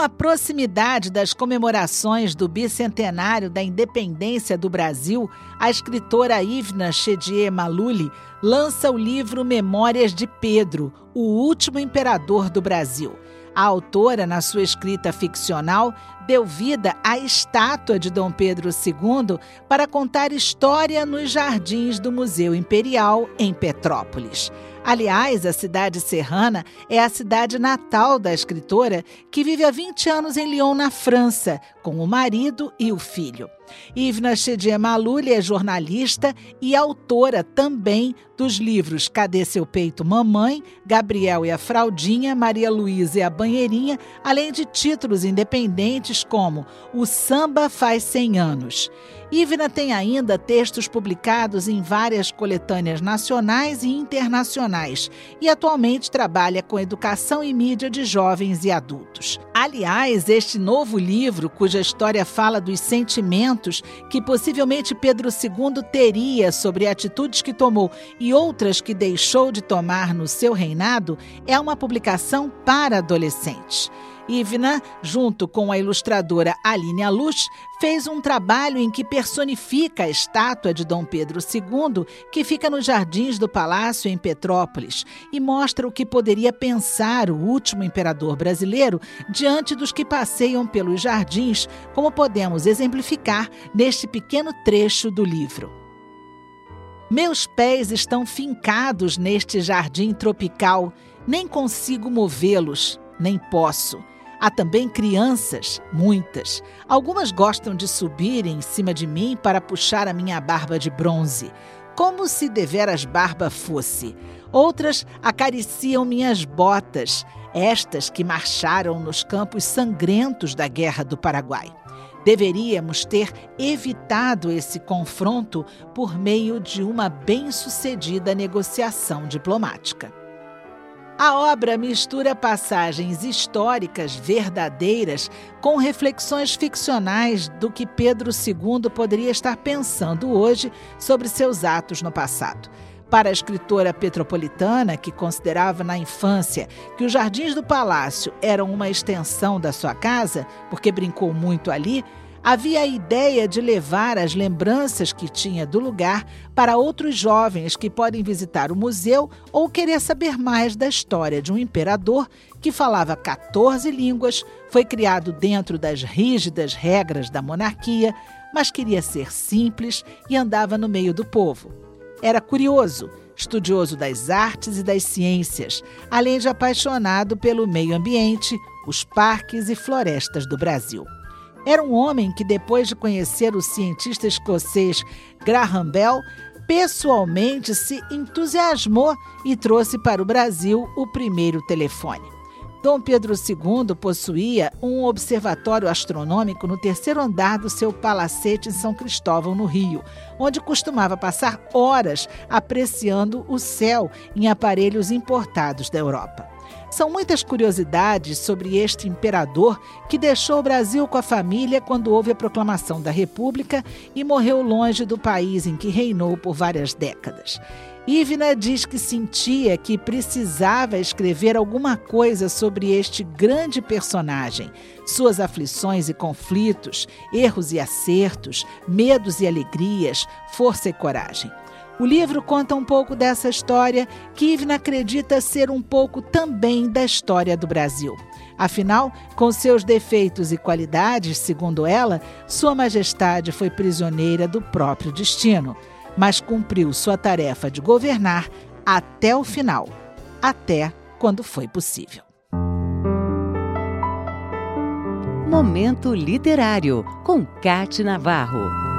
A proximidade das comemorações do bicentenário da independência do Brasil, a escritora Ivna Chedier Maluli lança o livro Memórias de Pedro, o último imperador do Brasil. A autora, na sua escrita ficcional, deu vida à estátua de Dom Pedro II para contar história nos jardins do Museu Imperial, em Petrópolis. Aliás, a cidade serrana é a cidade natal da escritora, que vive há 20 anos em Lyon, na França, com o marido e o filho. Ivna Chedier Maluli é jornalista e autora também dos livros Cadê Seu Peito Mamãe, Gabriel e a Fraldinha, Maria Luísa e a Banheirinha, além de títulos independentes como O Samba Faz 100 Anos. Ivna tem ainda textos publicados em várias coletâneas nacionais e internacionais e atualmente trabalha com educação e mídia de jovens e adultos. Aliás, este novo livro, cuja história fala dos sentimentos que possivelmente Pedro II teria sobre atitudes que tomou e outras que deixou de tomar no seu reinado, é uma publicação para adolescentes. Ivna, junto com a ilustradora Aline Alux, fez um trabalho em que personifica a estátua de Dom Pedro II, que fica nos jardins do palácio em Petrópolis, e mostra o que poderia pensar o último imperador brasileiro diante dos que passeiam pelos jardins, como podemos exemplificar neste pequeno trecho do livro. Meus pés estão fincados neste jardim tropical, nem consigo movê-los, nem posso. Há também crianças, muitas. Algumas gostam de subir em cima de mim para puxar a minha barba de bronze, como se deveras barba fosse. Outras acariciam minhas botas, estas que marcharam nos campos sangrentos da Guerra do Paraguai. Deveríamos ter evitado esse confronto por meio de uma bem-sucedida negociação diplomática. A obra mistura passagens históricas verdadeiras com reflexões ficcionais do que Pedro II poderia estar pensando hoje sobre seus atos no passado. Para a escritora petropolitana, que considerava na infância que os jardins do palácio eram uma extensão da sua casa, porque brincou muito ali, Havia a ideia de levar as lembranças que tinha do lugar para outros jovens que podem visitar o museu ou querer saber mais da história de um imperador que falava 14 línguas, foi criado dentro das rígidas regras da monarquia, mas queria ser simples e andava no meio do povo. Era curioso, estudioso das artes e das ciências, além de apaixonado pelo meio ambiente, os parques e florestas do Brasil. Era um homem que, depois de conhecer o cientista escocês Graham Bell, pessoalmente se entusiasmou e trouxe para o Brasil o primeiro telefone. Dom Pedro II possuía um observatório astronômico no terceiro andar do seu palacete em São Cristóvão, no Rio, onde costumava passar horas apreciando o céu em aparelhos importados da Europa. São muitas curiosidades sobre este imperador que deixou o Brasil com a família quando houve a proclamação da República e morreu longe do país em que reinou por várias décadas. Ivna diz que sentia que precisava escrever alguma coisa sobre este grande personagem, suas aflições e conflitos, erros e acertos, medos e alegrias, força e coragem. O livro conta um pouco dessa história que Ivna acredita ser um pouco também da história do Brasil. Afinal, com seus defeitos e qualidades, segundo ela, Sua Majestade foi prisioneira do próprio destino, mas cumpriu sua tarefa de governar até o final, até quando foi possível. Momento Literário, com Cate Navarro.